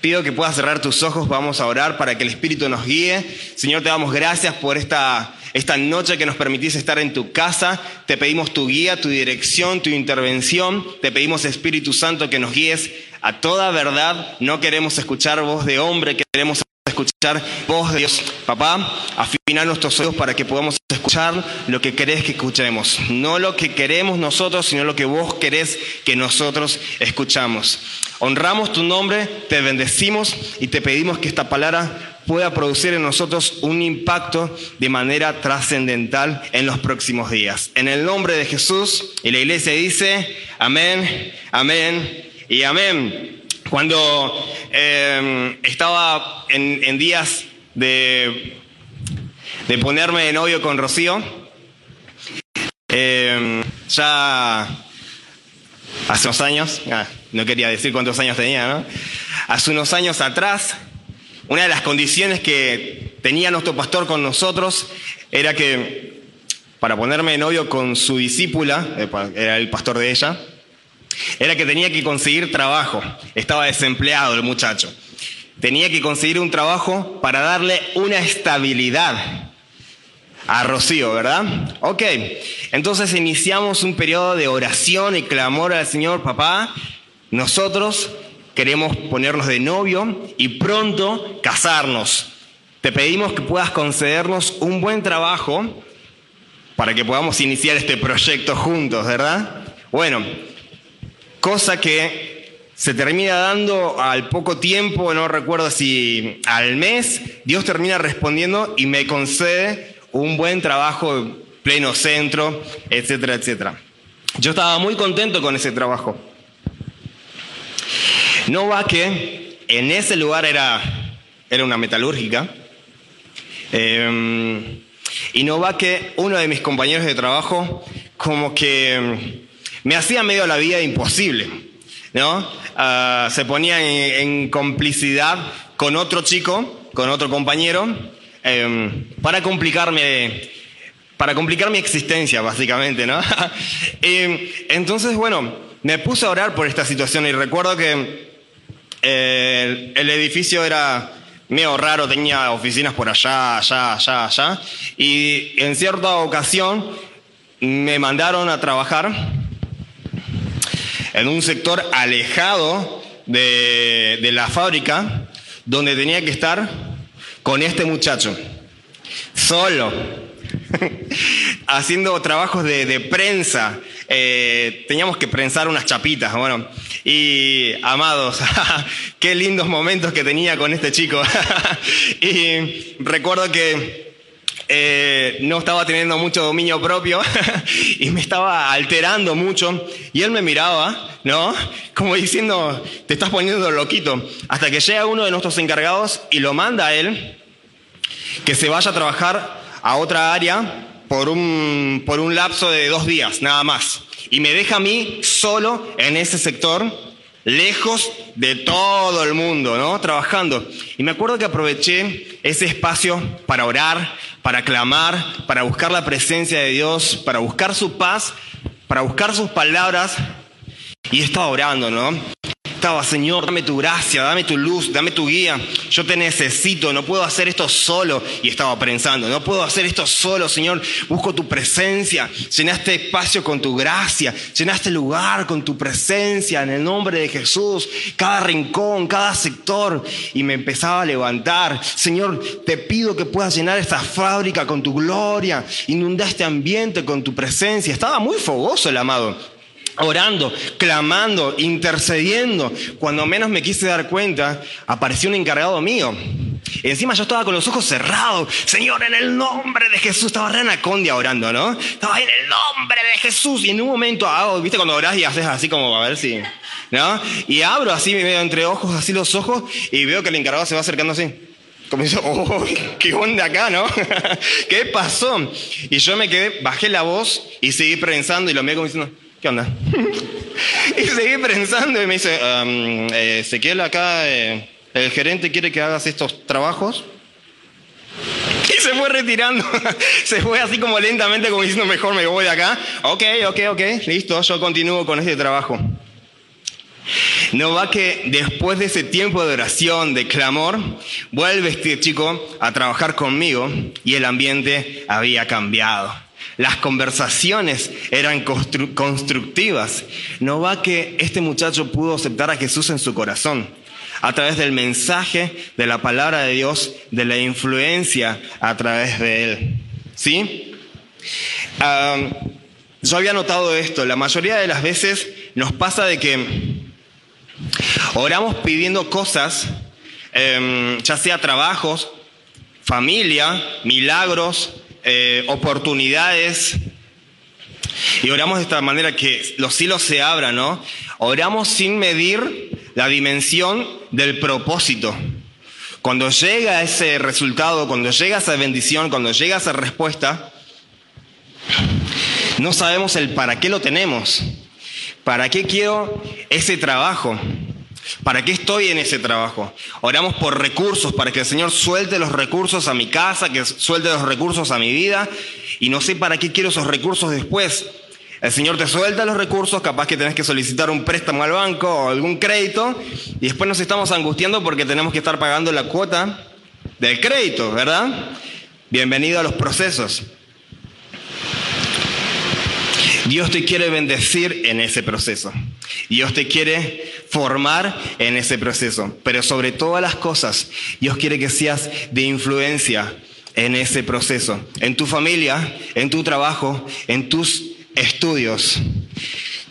pido que puedas cerrar tus ojos, vamos a orar para que el Espíritu nos guíe. Señor, te damos gracias por esta esta noche que nos permitís estar en tu casa. Te pedimos tu guía, tu dirección, tu intervención. Te pedimos, Espíritu Santo, que nos guíes a toda verdad. No queremos escuchar voz de hombre, queremos escuchar voz de Dios. Papá, afinar nuestros oídos para que podamos escuchar lo que querés que escuchemos. No lo que queremos nosotros, sino lo que vos querés que nosotros escuchamos. Honramos tu nombre, te bendecimos y te pedimos que esta palabra pueda producir en nosotros un impacto de manera trascendental en los próximos días. En el nombre de Jesús, y la iglesia dice, amén, amén y amén. Cuando em, estaba en, días de, ponerme de novio con Rocío, em, ya hace unos años, ah, no quería decir cuántos años tenía, ¿no? Hace unos años atrás, una de las condiciones que tenía nuestro pastor con nosotros era que para ponerme de novio con su discípula, eh, era el pastor de ella, era que tenía que conseguir trabajo. Estaba desempleado el muchacho. Tenía que conseguir un trabajo para darle una estabilidad a Rocío, ¿verdad? Ok, entonces iniciamos un periodo de oración y clamor al Señor, papá. Nosotros queremos ponernos de novio y pronto casarnos. Te pedimos que puedas concedernos un buen trabajo para que podamos iniciar este proyecto juntos, ¿verdad? Bueno, cosa que se termina dando al poco tiempo, no recuerdo si al mes, Dios termina respondiendo y me concede un buen trabajo, pleno centro, etcétera, etcétera. Yo estaba muy contento con ese trabajo. No va que en ese lugar era, era una metalúrgica. Eh, y no va que uno de mis compañeros de trabajo como que me hacía medio la vida imposible, ¿no? Ah, se ponía en, complicidad con otro chico, con otro compañero, em, para complicarme, para complicar mi existencia, básicamente, ¿no? entonces, bueno, me puse a orar por esta situación y recuerdo que eh, el edificio era medio raro, tenía oficinas por allá, allá, allá, allá. Y en cierta ocasión me mandaron a trabajar en un sector alejado de, la fábrica, donde tenía que estar con este muchacho, solo, haciendo trabajos de, prensa. Eh, teníamos que prensar unas chapitas, bueno. Y amados, qué lindos momentos que tenía con este chico. y recuerdo que eh, no estaba teniendo mucho dominio propio y me estaba alterando mucho. Y él me miraba, ¿no? Como diciendo, te estás poniendo loquito. Hasta que llega uno de nuestros encargados y lo manda a él que se vaya a trabajar a otra área por un, por un lapso de dos días, nada más y me deja a mí solo en ese sector, lejos de todo el mundo, ¿no? Trabajando. Y me acuerdo que aproveché ese espacio para orar, para clamar, para buscar la presencia de Dios, para buscar su paz, para buscar sus palabras. Y estaba orando, ¿no? Señor, dame tu gracia, dame tu luz, dame tu guía. Yo te necesito, no puedo hacer esto solo. Y estaba pensando, no puedo hacer esto solo, Señor. Busco tu presencia. Llena este espacio con tu gracia. Llena este lugar con tu presencia en el nombre de Jesús. Cada rincón, cada sector. Y me empezaba a levantar. Señor, te pido que puedas llenar esta fábrica con tu gloria. Inunda este ambiente con tu presencia. Estaba muy fogoso el amado orando, clamando, intercediendo. Cuando menos me quise dar cuenta, apareció un encargado mío. Encima yo estaba con los ojos cerrados. Señor, en el nombre de Jesús. Estaba re anacondia orando, ¿no? Estaba en el nombre de Jesús. Y en un momento hago, ¿viste? Cuando orás y haces así como a ver si... ¿No? Y abro así, me veo entre ojos, así los ojos, y veo que el encargado se va acercando así. Como dice, oh, ¿qué onda acá, no? ¿Qué pasó? Y yo me quedé, bajé la voz y seguí pensando y lo miré como diciendo, ¿qué onda? y seguí pensando y me dice, um, Ezequiel, acá eh, el gerente quiere que hagas estos trabajos. Y se fue retirando, se fue así como lentamente, como diciendo, mejor me voy de acá. Ok, ok, ok, listo, yo continúo con este trabajo. No va que después de ese tiempo de oración, de clamor, vuelve este chico a trabajar conmigo y el ambiente había cambiado. Las conversaciones eran constructivas. No va que este muchacho pudo aceptar a Jesús en su corazón a través del mensaje de la palabra de Dios, de la influencia a través de él. ¿Sí? yo había notado esto. La mayoría de las veces nos pasa de que oramos pidiendo cosas, em, ya sea trabajos, familia, milagros, eh, oportunidades. Y oramos de esta manera que los cielos se abran, ¿no? Oramos sin medir la dimensión del propósito. Cuando llega ese resultado, cuando llega esa bendición, cuando llega esa respuesta, no sabemos el para qué lo tenemos. ¿Para qué quiero ese trabajo? ¿Para qué estoy en ese trabajo? Oramos por recursos, para que el Señor suelte los recursos a mi casa, que suelte los recursos a mi vida, y no sé para qué quiero esos recursos después. El Señor te suelta los recursos, capaz que tenés que solicitar un préstamo al banco o algún crédito, y después nos estamos angustiando porque tenemos que estar pagando la cuota del crédito, ¿verdad? Bienvenido a los procesos. Dios te quiere bendecir en ese proceso. Dios te quiere formar en ese proceso. Pero sobre todas las cosas, Dios quiere que seas de influencia en ese proceso. En tu familia, en tu trabajo, en tus estudios.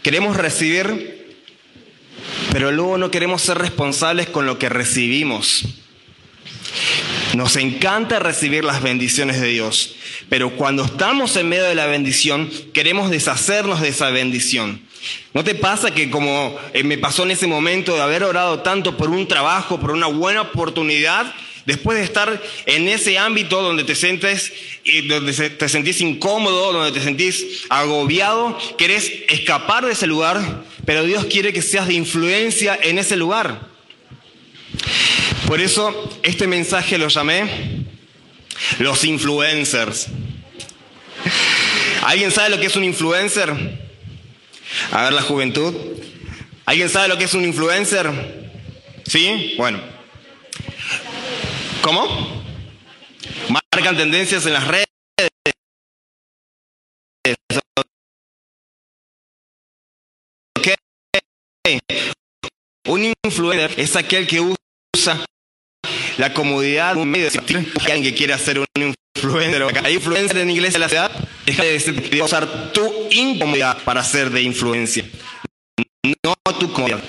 Queremos recibir, pero luego no queremos ser responsables con lo que recibimos. Nos encanta recibir las bendiciones de Dios, pero cuando estamos en medio de la bendición, queremos deshacernos de esa bendición. ¿No te pasa que como eh, me pasó en ese momento de haber orado tanto por un trabajo, por una buena oportunidad, después de estar en ese ámbito donde te sientes, donde te sentís incómodo, donde te sentís agobiado, querés escapar de ese lugar, pero Dios quiere que seas de influencia en ese lugar. Por eso este mensaje lo llamé los influencers. ¿Alguien sabe lo que es un influencer? A ver la juventud. ¿Alguien sabe lo que es un influencer? ¿Sí? Bueno. ¿Cómo? Marcan tendencias en las redes. Un influencer es aquel que usa la comodidad de un medio de alguien que quiere hacer un influencer. Hay influencer en inglés de la ciudad. Deja de usar tu incomodidad para ser de influencia. No tu comodidad.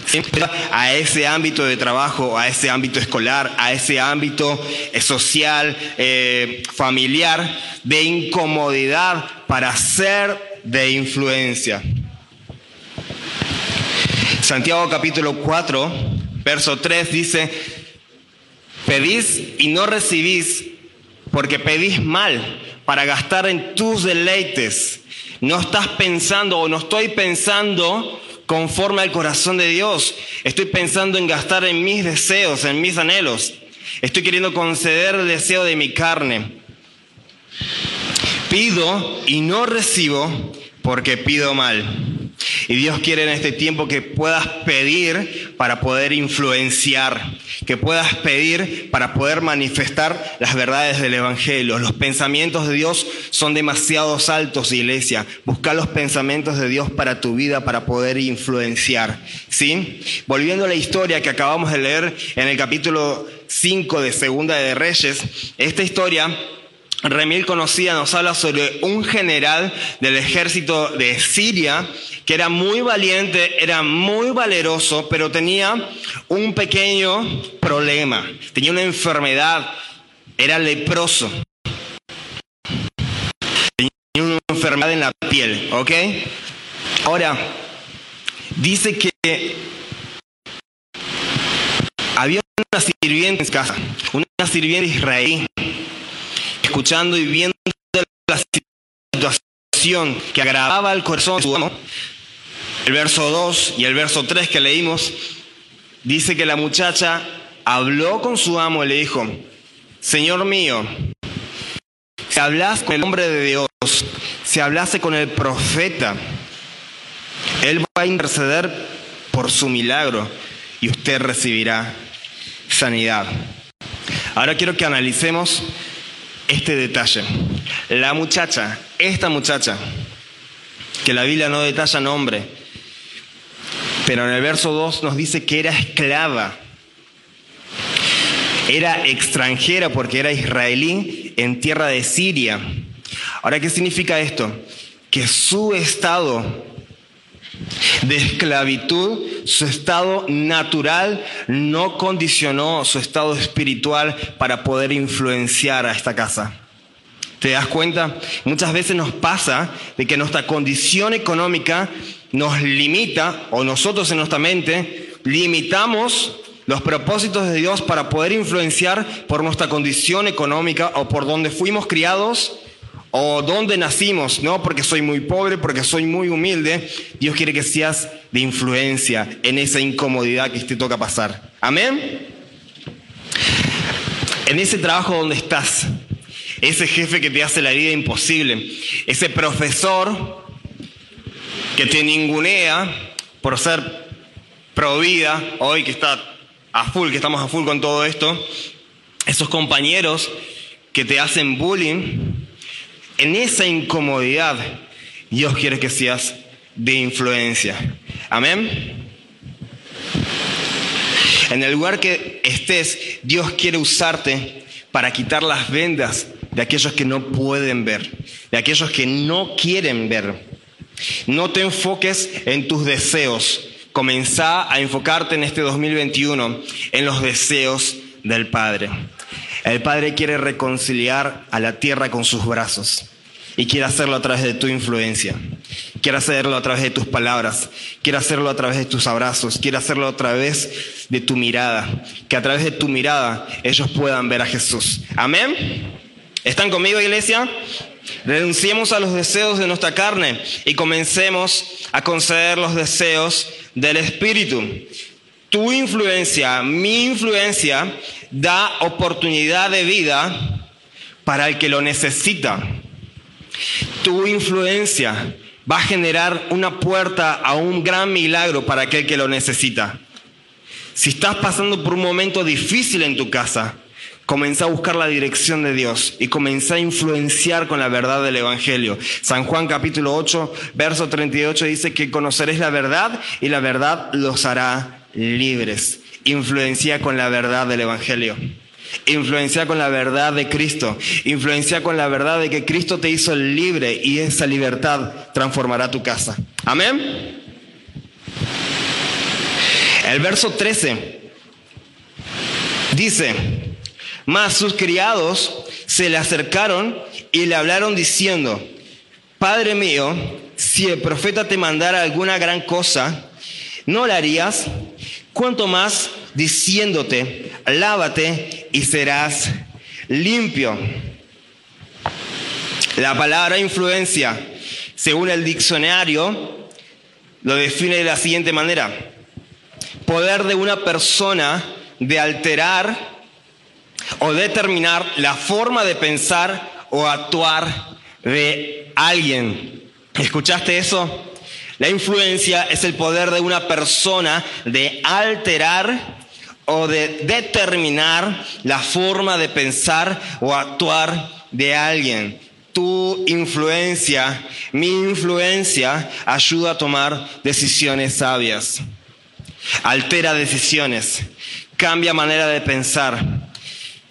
A ese ámbito de trabajo, a ese ámbito escolar, a ese ámbito eh, social, eh, familiar, de incomodidad para ser de influencia. Santiago capítulo 4, verso 3 dice, Pedís y no recibís porque pedís mal para gastar en tus deleites. No estás pensando o no estoy pensando conforme al corazón de Dios. Estoy pensando en gastar en mis deseos, en mis anhelos. Estoy queriendo conceder el deseo de mi carne. Pido y no recibo porque pido mal. Y Dios quiere en este tiempo que puedas pedir para poder influenciar, que puedas pedir para poder manifestar las verdades del Evangelio. Los pensamientos de Dios son demasiado altos, iglesia. Busca los pensamientos de Dios para tu vida, para poder influenciar. ¿Sí? Volviendo a la historia que acabamos de leer en el capítulo 5 de Segunda de Reyes, esta historia Remil conocida nos habla sobre un general del ejército de Siria que era muy valiente, era muy valeroso, pero tenía un pequeño problema. Tenía una enfermedad, era leproso. Tenía una enfermedad en la piel, ¿ok? Ahora, dice que había una sirviente en casa, una sirviente israelí escuchando y viendo la situación que agravaba el corazón de su amo, el verso 2 y el verso 3 que leímos, dice que la muchacha habló con su amo y le dijo, Señor mío, si hablas con el hombre de Dios, si hablase con el profeta, él va a interceder por su milagro y usted recibirá sanidad. Ahora quiero que analicemos este detalle. La muchacha, esta muchacha, que la Biblia no detalla nombre, pero en el verso 2 nos dice que era esclava. Era extranjera porque era israelí en tierra de Siria. Ahora, ¿qué significa esto? Que su estado de esclavitud, su estado natural no condicionó su estado espiritual para poder influenciar a esta casa. ¿Te das cuenta? Muchas veces nos pasa de que nuestra condición económica nos limita, o nosotros en nuestra mente limitamos los propósitos de Dios para poder influenciar por nuestra condición económica o por donde fuimos criados o dónde nacimos, no porque soy muy pobre, porque soy muy humilde. Dios quiere que seas de influencia en esa incomodidad que te toca pasar. Amén. En ese trabajo donde estás, ese jefe que te hace la vida imposible, ese profesor que te ningunea por ser provida, hoy que está a full, que estamos a full con todo esto, esos compañeros que te hacen bullying, en esa incomodidad, Dios quiere que seas de influencia. Amén. En el lugar que estés, Dios quiere usarte para quitar las vendas de aquellos que no pueden ver, de aquellos que no quieren ver. No te enfoques en tus deseos. Comenzá a enfocarte en este 2021 en los deseos del Padre. El Padre quiere reconciliar a la tierra con sus brazos y quiere hacerlo a través de tu influencia. quiere hacerlo a través de tus palabras, quiere hacerlo a través de tus abrazos, quiere hacerlo a través de tu mirada, que a través de tu mirada ellos puedan ver a Jesús. Amén. ¿Están conmigo, iglesia? Renunciemos a los deseos de nuestra carne y comencemos a conceder los deseos del Espíritu. Tu influencia, mi influencia, da oportunidad de vida para el que lo necesita. Tu influencia va a generar una puerta a un gran milagro para aquel que lo necesita. Si estás pasando por un momento difícil en tu casa, Comenzá a buscar la dirección de Dios y comenzá a influenciar con la verdad del Evangelio. San Juan capítulo 8, verso 38 dice que conoceréis la verdad y la verdad los hará libres. Influencia con la verdad del Evangelio. Influencia con la verdad de Cristo. Influencia con la verdad de que Cristo te hizo libre y esa libertad transformará tu casa. Amén. El verso 13 dice, mas sus criados se le acercaron y le hablaron diciendo, Padre mío, si el profeta te mandara alguna gran cosa, ¿no la harías? Cuanto más diciéndote, lávate y serás limpio. La palabra influencia, según el diccionario, lo define de la siguiente manera. Poder de una persona de alterar o determinar la forma de pensar o actuar de alguien. ¿Escuchaste eso? La influencia es el poder de una persona de alterar o de determinar la forma de pensar o actuar de alguien. Tu influencia, mi influencia, ayuda a tomar decisiones sabias. Altera decisiones, cambia manera de pensar,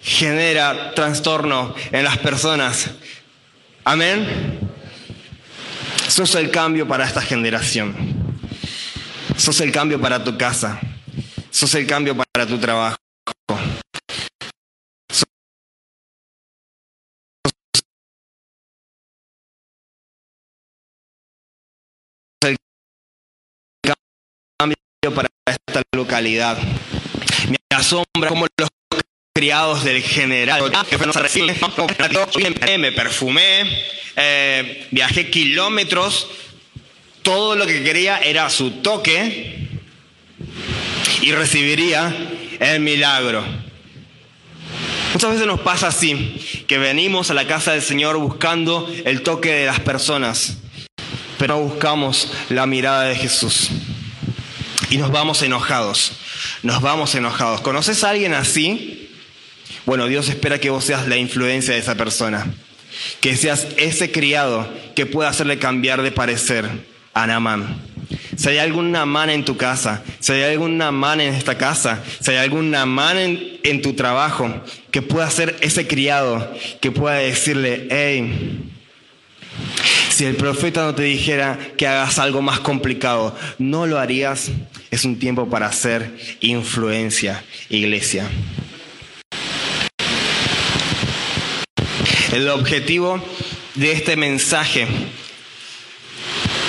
genera trastorno en las personas. Amén. Sos el cambio para esta generación. Sos el cambio para tu casa. Sos el cambio para tu trabajo. Sos el cambio para esta localidad. Me asombra cómo los criados del general. Me perfumé, eh, viajé kilómetros, todo lo que quería era su toque y recibiría el milagro. Muchas veces nos pasa así, que venimos a la casa del Señor buscando el toque de las personas, pero no buscamos la mirada de Jesús. Y nos vamos enojados, nos vamos enojados. ¿Conoces a alguien así? Bueno, Dios espera que vos seas la influencia de esa persona, que seas ese criado que pueda hacerle cambiar de parecer a Namán. Si hay algún Namán en tu casa, si hay algún Namán en esta casa, si hay algún Namán en, en tu trabajo, que pueda ser ese criado, que pueda decirle, hey, si el profeta no te dijera que hagas algo más complicado, ¿no lo harías? Es un tiempo para hacer influencia, iglesia. El objetivo de este mensaje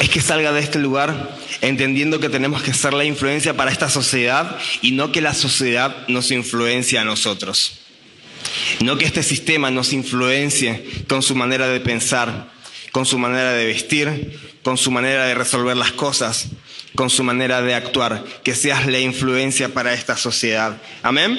es que salga de este lugar entendiendo que tenemos que ser la influencia para esta sociedad y no que la sociedad nos influencie a nosotros. No que este sistema nos influencie con su manera de pensar, con su manera de vestir, con su manera de resolver las cosas, con su manera de actuar. Que seas la influencia para esta sociedad. Amén.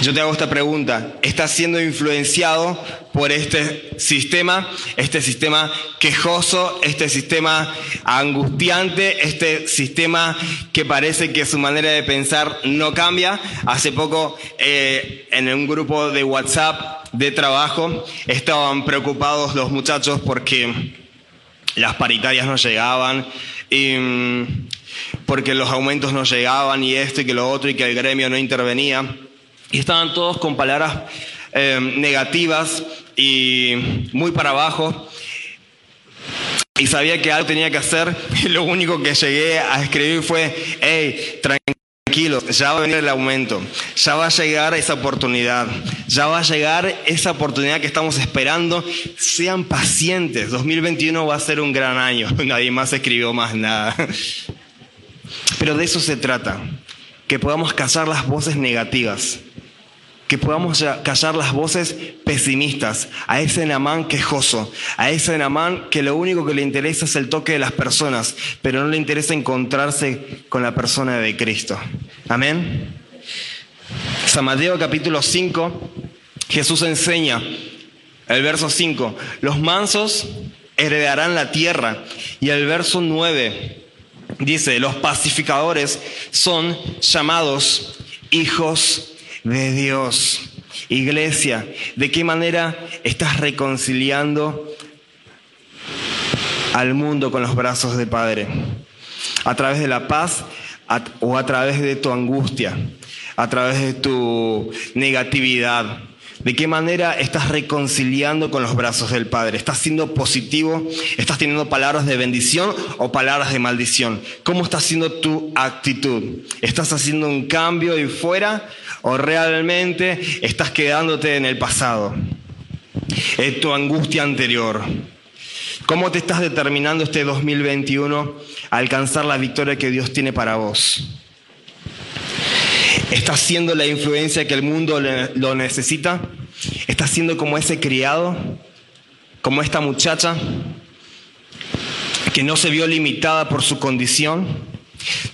Yo te hago esta pregunta. ¿Estás siendo influenciado por este sistema? Este sistema quejoso, este sistema angustiante, este sistema que parece que su manera de pensar no cambia. Hace poco eh, en un grupo de WhatsApp de trabajo estaban preocupados los muchachos porque las paritarias no llegaban. Mm, porque los aumentos no llegaban y esto y que lo otro y que el gremio no intervenía. Y estaban todos con palabras eh, negativas y muy para abajo. Y sabía que algo tenía que hacer. Y lo único que llegué a escribir fue, hey, tranquilo tranquilos, ya va a venir el aumento, ya va a llegar esa oportunidad, ya va a llegar esa oportunidad que estamos esperando. Sean pacientes, 2021 va a ser un gran año, nadie más escribió más nada. Pero de eso se trata, que podamos callar las voces negativas, que podamos callar las voces pesimistas, a ese Namán quejoso, a ese Namán que lo único que le interesa es el toque de las personas, pero no le interesa encontrarse con la persona de Cristo. Amén. San Mateo capítulo 5, Jesús enseña, el verso 5, los mansos heredarán la tierra, y el verso 9 dice, los pacificadores son llamados hijos de Dios. Iglesia, ¿de qué manera estás reconciliando al mundo con los brazos del Padre? ¿A través de la paz o a través de tu angustia? ¿A través de tu negatividad? ¿De qué manera estás reconciliando con los brazos del Padre? ¿Estás siendo positivo? ¿Estás teniendo palabras de bendición o palabras de maldición? ¿Cómo está siendo tu actitud? ¿Estás haciendo un cambio de fuera o realmente estás quedándote en el pasado? En tu angustia anterior. ¿Cómo te estás determinando este 2021 a alcanzar la victoria que Dios tiene para vos? ¿Estás siendo la influencia que el mundo lo necesita? ¿Estás siendo como ese criado? ¿Como esta muchacha que no se vio limitada por su condición?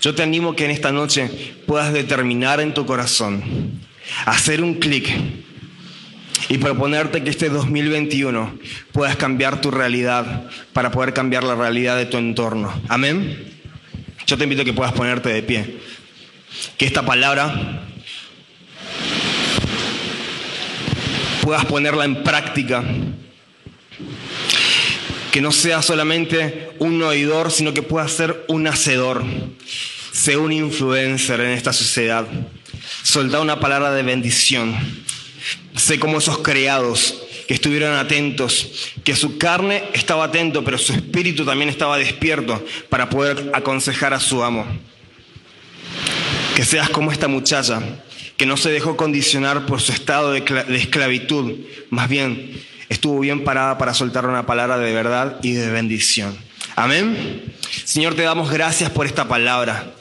Yo te animo que en esta noche puedas determinar en tu corazón, hacer un clic y proponerte que este 2021 puedas cambiar tu realidad para poder cambiar la realidad de tu entorno. Amén. Yo te invito a que puedas ponerte de pie que esta palabra puedas ponerla en práctica. Que no sea solamente un oidor, sino que pueda ser un hacedor. Sea un influencer en esta sociedad. Soltar una palabra de bendición. Sé como esos creados que estuvieron atentos, que su carne estaba atento, pero su espíritu también estaba despierto para poder aconsejar a su amo. Que seas como esta muchacha, que no se dejó condicionar por su estado de, esclavitud, más bien estuvo bien parada para soltar una palabra de verdad y de bendición. Amén. Señor, te damos gracias por esta palabra.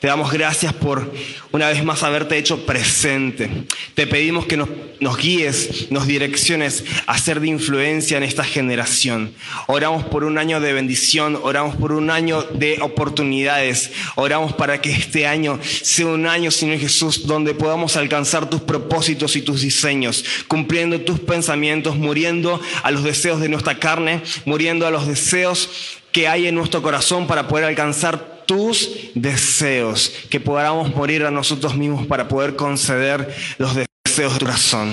Te damos gracias por una vez más haberte hecho presente. Te pedimos que nos, guíes, nos direcciones a ser de influencia en esta generación. Oramos por un año de bendición, oramos por un año de oportunidades, oramos para que este año sea un año, Señor Jesús, donde podamos alcanzar tus propósitos y tus diseños, cumpliendo tus pensamientos, muriendo a los deseos de nuestra carne, muriendo a los deseos que hay en nuestro corazón para poder alcanzar tus deseos, que podamos morir a nosotros mismos para poder conceder los deseos de tu corazón.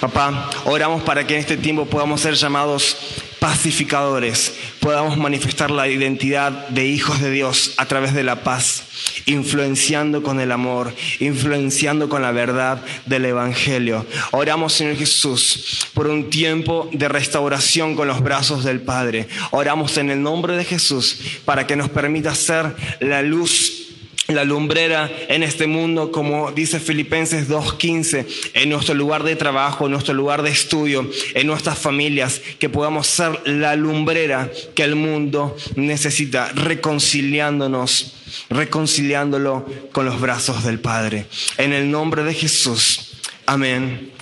Papá, oramos para que en este tiempo podamos ser llamados pacificadores, podamos manifestar la identidad de hijos de Dios a través de la paz, influenciando con el amor, influenciando con la verdad del Evangelio. Oramos, Señor Jesús, por un tiempo de restauración con los brazos del Padre. Oramos en el nombre de Jesús para que nos permita ser la luz la lumbrera en este mundo, como dice Filipenses 2.15, en nuestro lugar de trabajo, en nuestro lugar de estudio, en nuestras familias, que podamos ser la lumbrera que el mundo necesita, reconciliándonos, reconciliándolo con los brazos del Padre. En el nombre de Jesús. Amén